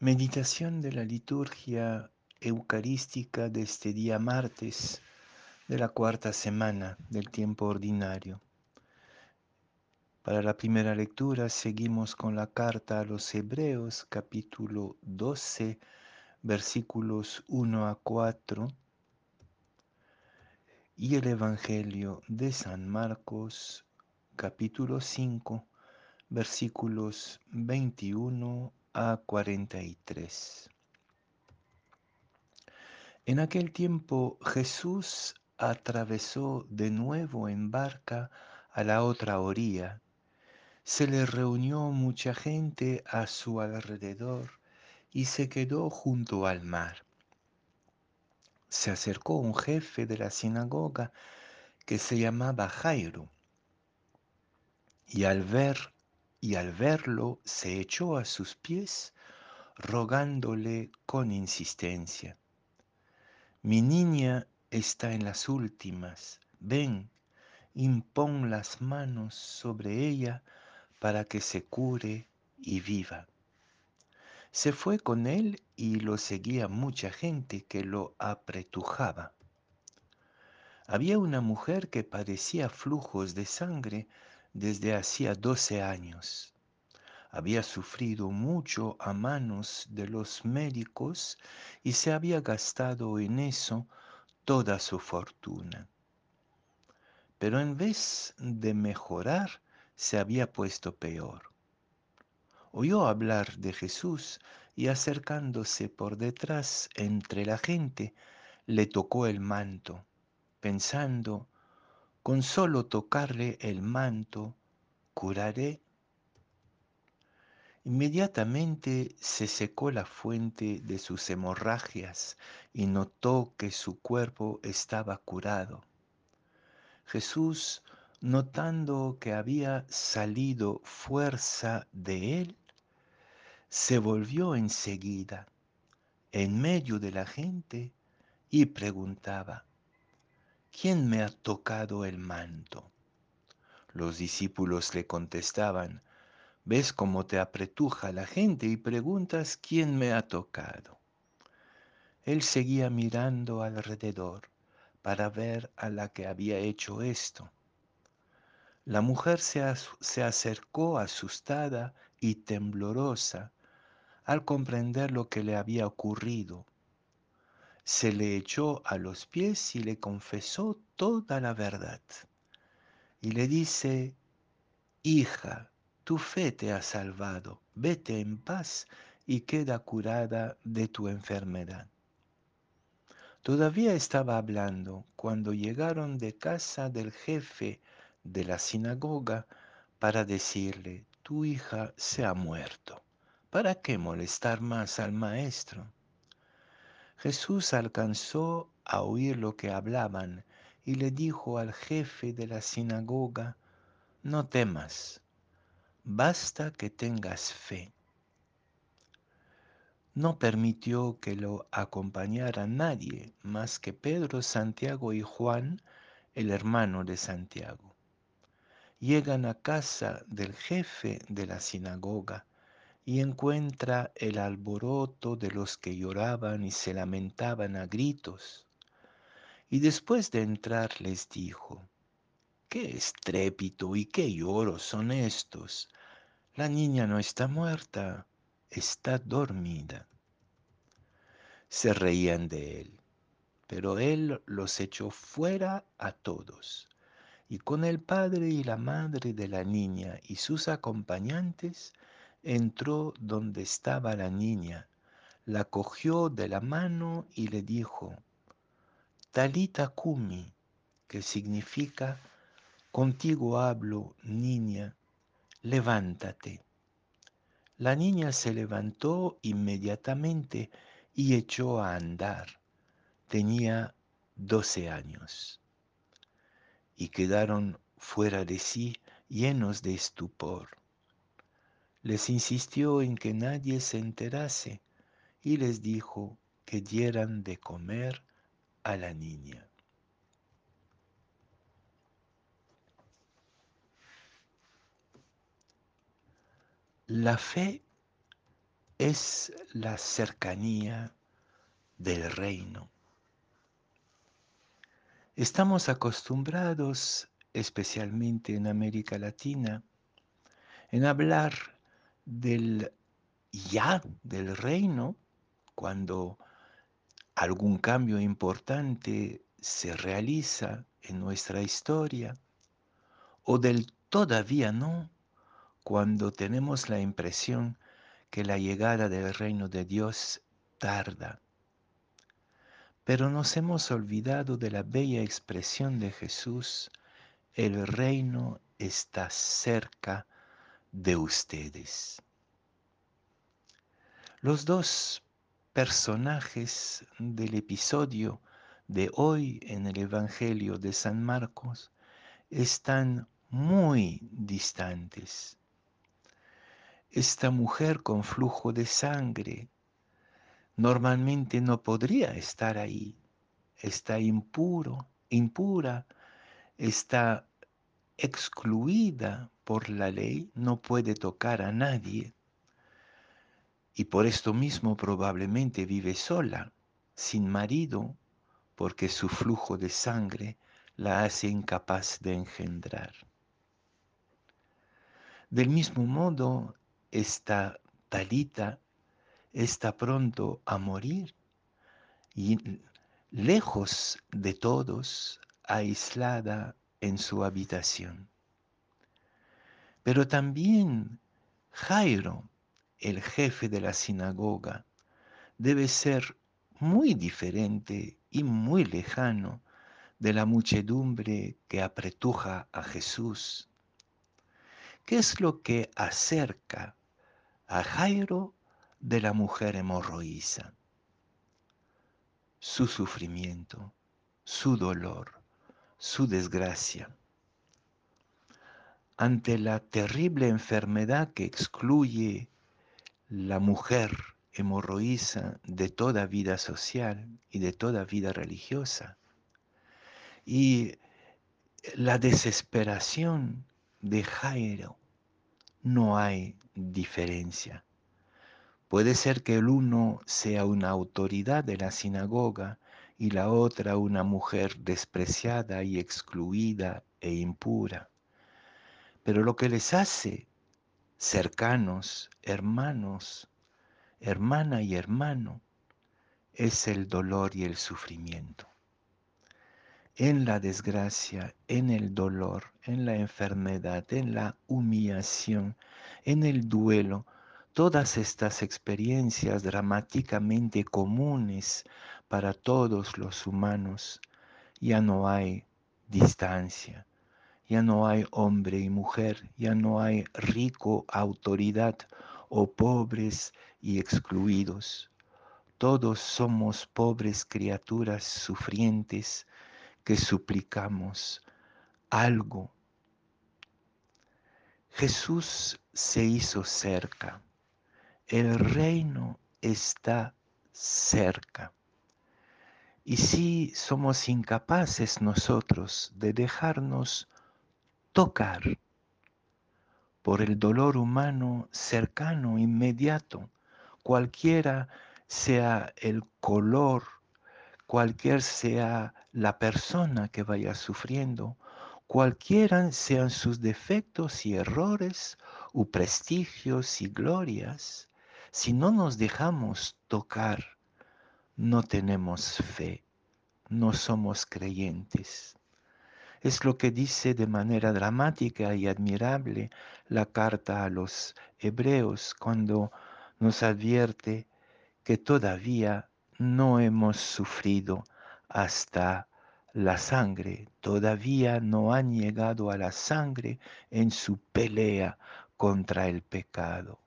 Meditación de la liturgia eucarística de este día martes de la cuarta semana del tiempo ordinario. Para la primera lectura seguimos con la carta a los Hebreos capítulo 12 versículos 1 a 4 y el Evangelio de San Marcos capítulo 5 versículos 21 a 43. En aquel tiempo Jesús atravesó de nuevo en barca a la otra orilla. Se le reunió mucha gente a su alrededor y se quedó junto al mar. Se acercó un jefe de la sinagoga que se llamaba Jairo y al ver y al verlo se echó a sus pies rogándole con insistencia. Mi niña está en las últimas, ven, impón las manos sobre ella para que se cure y viva. Se fue con él y lo seguía mucha gente que lo apretujaba. Había una mujer que padecía flujos de sangre desde hacía doce años. Había sufrido mucho a manos de los médicos y se había gastado en eso toda su fortuna. Pero en vez de mejorar, se había puesto peor. Oyó hablar de Jesús y acercándose por detrás entre la gente, le tocó el manto, pensando, con solo tocarle el manto, curaré. Inmediatamente se secó la fuente de sus hemorragias y notó que su cuerpo estaba curado. Jesús, notando que había salido fuerza de él, se volvió enseguida en medio de la gente y preguntaba, ¿quién me ha tocado el manto? Los discípulos le contestaban, ¿ves cómo te apretuja la gente y preguntas quién me ha tocado? Él seguía mirando alrededor para ver a la que había hecho esto. La mujer se, se acercó asustada y temblorosa al comprender lo que le había ocurrido se le echó a los pies y le confesó toda la verdad. Y le dice, hija, tu fe te ha salvado, vete en paz y queda curada de tu enfermedad. Todavía estaba hablando cuando llegaron de casa del jefe de la sinagoga para decirle, tu hija se ha muerto. ¿Para qué molestar más al maestro? Jesús alcanzó a oír lo que hablaban y le dijo al jefe de la sinagoga, no temas, basta que tengas fe. No permitió que lo acompañara nadie más que Pedro, Santiago y Juan, el hermano de Santiago. Llegan a casa del jefe de la sinagoga y encuentra el alboroto de los que lloraban y se lamentaban a gritos. Y después de entrar les dijo, ¿qué estrépito y qué lloros son estos? La niña no está muerta, está dormida. Se reían de él, pero él los echó fuera a todos. Y con el padre y la madre de la niña y sus acompañantes, entró donde estaba la niña, la cogió de la mano y le dijo, Talita Kumi, que significa, contigo hablo, niña, levántate. La niña se levantó inmediatamente y echó a andar. Tenía doce años. Y quedaron fuera de sí llenos de estupor les insistió en que nadie se enterase y les dijo que dieran de comer a la niña. La fe es la cercanía del reino. Estamos acostumbrados, especialmente en América Latina, en hablar del ya del reino cuando algún cambio importante se realiza en nuestra historia o del todavía no cuando tenemos la impresión que la llegada del reino de Dios tarda. Pero nos hemos olvidado de la bella expresión de Jesús, el reino está cerca de ustedes. Los dos personajes del episodio de hoy en el Evangelio de San Marcos están muy distantes. Esta mujer con flujo de sangre normalmente no podría estar ahí. Está impuro, impura, está excluida por la ley, no puede tocar a nadie. Y por esto mismo probablemente vive sola, sin marido, porque su flujo de sangre la hace incapaz de engendrar. Del mismo modo, esta Talita está pronto a morir y lejos de todos, aislada en su habitación. Pero también Jairo, el jefe de la sinagoga, debe ser muy diferente y muy lejano de la muchedumbre que apretuja a Jesús. ¿Qué es lo que acerca a Jairo de la mujer hemorroísa, su sufrimiento, su dolor, su desgracia. Ante la terrible enfermedad que excluye la mujer hemorroísa de toda vida social y de toda vida religiosa, y la desesperación de Jairo, no hay diferencia. Puede ser que el uno sea una autoridad de la sinagoga y la otra una mujer despreciada y excluida e impura. Pero lo que les hace cercanos, hermanos, hermana y hermano, es el dolor y el sufrimiento. En la desgracia, en el dolor, en la enfermedad, en la humillación, en el duelo, Todas estas experiencias dramáticamente comunes para todos los humanos, ya no hay distancia, ya no hay hombre y mujer, ya no hay rico, autoridad o pobres y excluidos. Todos somos pobres criaturas sufrientes que suplicamos algo. Jesús se hizo cerca el reino está cerca. Y si somos incapaces nosotros de dejarnos tocar por el dolor humano cercano, inmediato, cualquiera sea el color, cualquier sea la persona que vaya sufriendo, cualquiera sean sus defectos y errores, o prestigios y glorias, si no nos dejamos tocar, no tenemos fe, no somos creyentes. Es lo que dice de manera dramática y admirable la carta a los hebreos cuando nos advierte que todavía no hemos sufrido hasta la sangre, todavía no han llegado a la sangre en su pelea contra el pecado.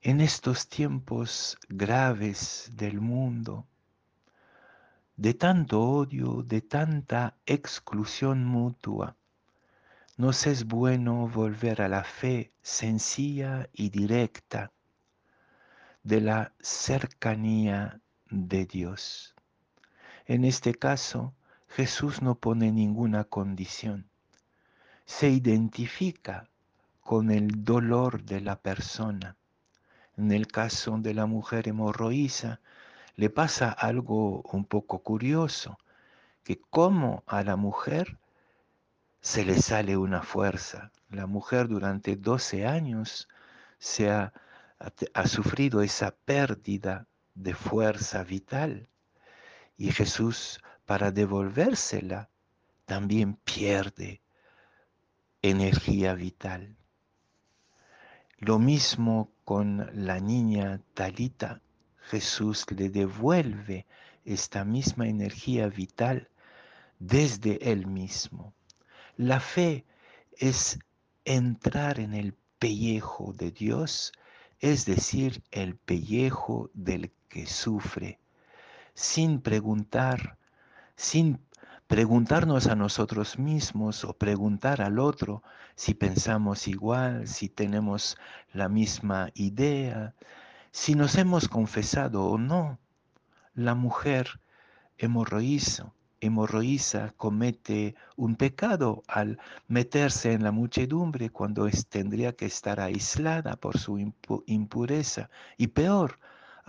En estos tiempos graves del mundo, de tanto odio, de tanta exclusión mutua, nos es bueno volver a la fe sencilla y directa de la cercanía de Dios. En este caso, Jesús no pone ninguna condición, se identifica con el dolor de la persona. En el caso de la mujer hemorroísa, le pasa algo un poco curioso, que como a la mujer se le sale una fuerza. La mujer durante 12 años se ha, ha sufrido esa pérdida de fuerza vital y Jesús para devolvérsela también pierde energía vital. Lo mismo con la niña Talita, Jesús le devuelve esta misma energía vital desde él mismo. La fe es entrar en el pellejo de Dios, es decir, el pellejo del que sufre, sin preguntar, sin preguntarnos a nosotros mismos o preguntar al otro si pensamos igual, si tenemos la misma idea, si nos hemos confesado o no. La mujer hemorroísa, hemorroísa comete un pecado al meterse en la muchedumbre cuando tendría que estar aislada por su impureza y peor,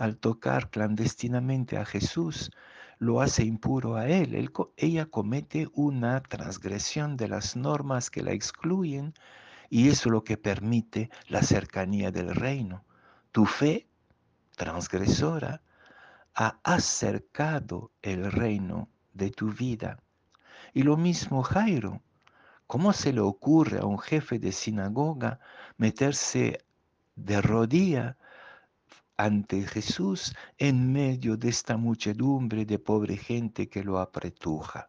al tocar clandestinamente a Jesús, lo hace impuro a él. Ella comete una transgresión de las normas que la excluyen y eso es lo que permite la cercanía del reino. Tu fe transgresora ha acercado el reino de tu vida. Y lo mismo Jairo. ¿Cómo se le ocurre a un jefe de sinagoga meterse de rodilla ante Jesús en medio de esta muchedumbre de pobre gente que lo apretuja.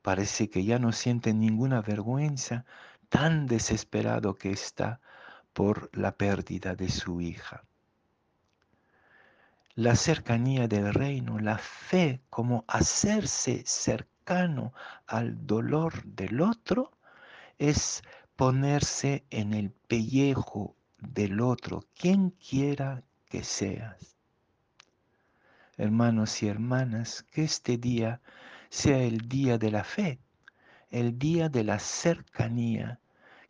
Parece que ya no siente ninguna vergüenza, tan desesperado que está por la pérdida de su hija. La cercanía del reino, la fe como hacerse cercano al dolor del otro, es ponerse en el pellejo del otro, quien quiera que seas. Hermanos y hermanas, que este día sea el día de la fe, el día de la cercanía,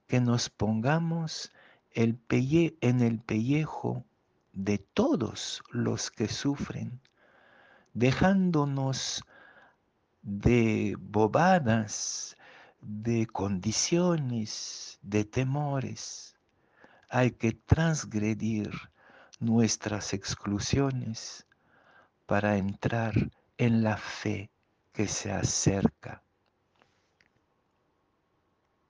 que nos pongamos el en el pellejo de todos los que sufren, dejándonos de bobadas, de condiciones, de temores. Hay que transgredir nuestras exclusiones para entrar en la fe que se acerca